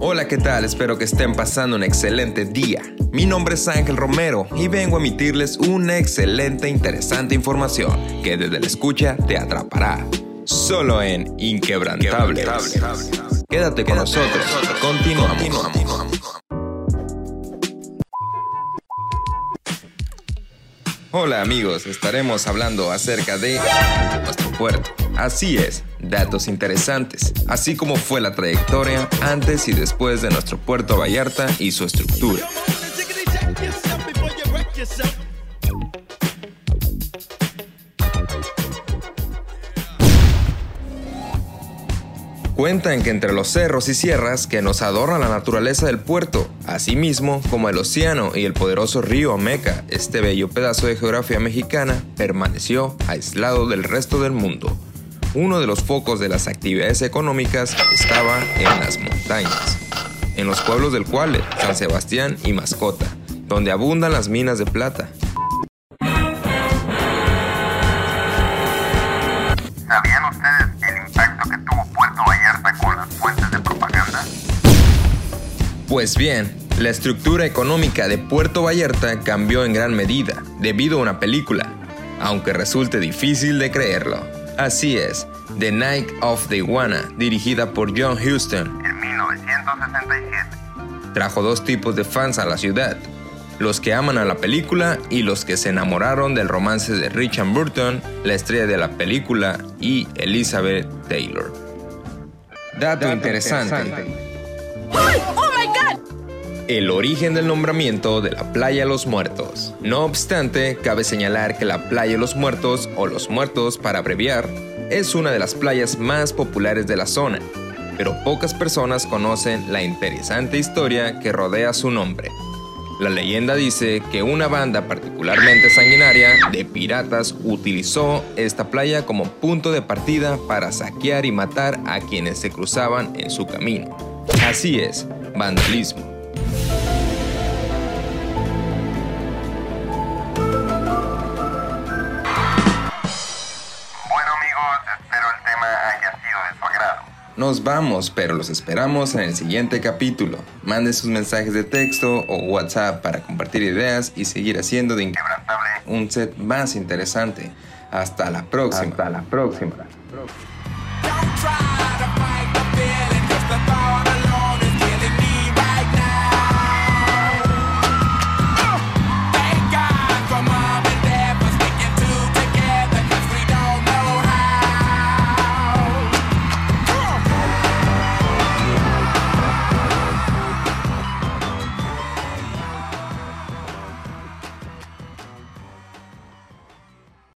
Hola, ¿qué tal? Espero que estén pasando un excelente día. Mi nombre es Ángel Romero y vengo a emitirles una excelente e interesante información que desde la escucha te atrapará. Solo en Inquebrantables. Quédate con nosotros. Continuamos. Hola amigos, estaremos hablando acerca de nuestro puerto. Así es, datos interesantes, así como fue la trayectoria antes y después de nuestro puerto Vallarta y su estructura. Cuentan que entre los cerros y sierras que nos adornan la naturaleza del puerto, asimismo como el océano y el poderoso río Ameca, este bello pedazo de geografía mexicana permaneció aislado del resto del mundo. Uno de los focos de las actividades económicas estaba en las montañas, en los pueblos del Cuale, San Sebastián y Mascota, donde abundan las minas de plata, Pues bien, la estructura económica de Puerto Vallarta cambió en gran medida debido a una película, aunque resulte difícil de creerlo. Así es, The Night of the Iguana, dirigida por John Huston, En 1967. trajo dos tipos de fans a la ciudad, los que aman a la película y los que se enamoraron del romance de Richard Burton, la estrella de la película, y Elizabeth Taylor. Dato, interesante. El origen del nombramiento de la Playa Los Muertos. No obstante, cabe señalar que la Playa Los Muertos, o Los Muertos para abreviar, es una de las playas más populares de la zona, pero pocas personas conocen la interesante historia que rodea su nombre. La leyenda dice que una banda particularmente sanguinaria de piratas utilizó esta playa como punto de partida para saquear y matar a quienes se cruzaban en su camino. Así es, vandalismo. Bueno amigos, espero el tema haya sido de su agrado. Nos vamos, pero los esperamos en el siguiente capítulo. Mande sus mensajes de texto o WhatsApp para compartir ideas y seguir haciendo de Quebrantable. un set más interesante. Hasta la próxima. Hasta la próxima.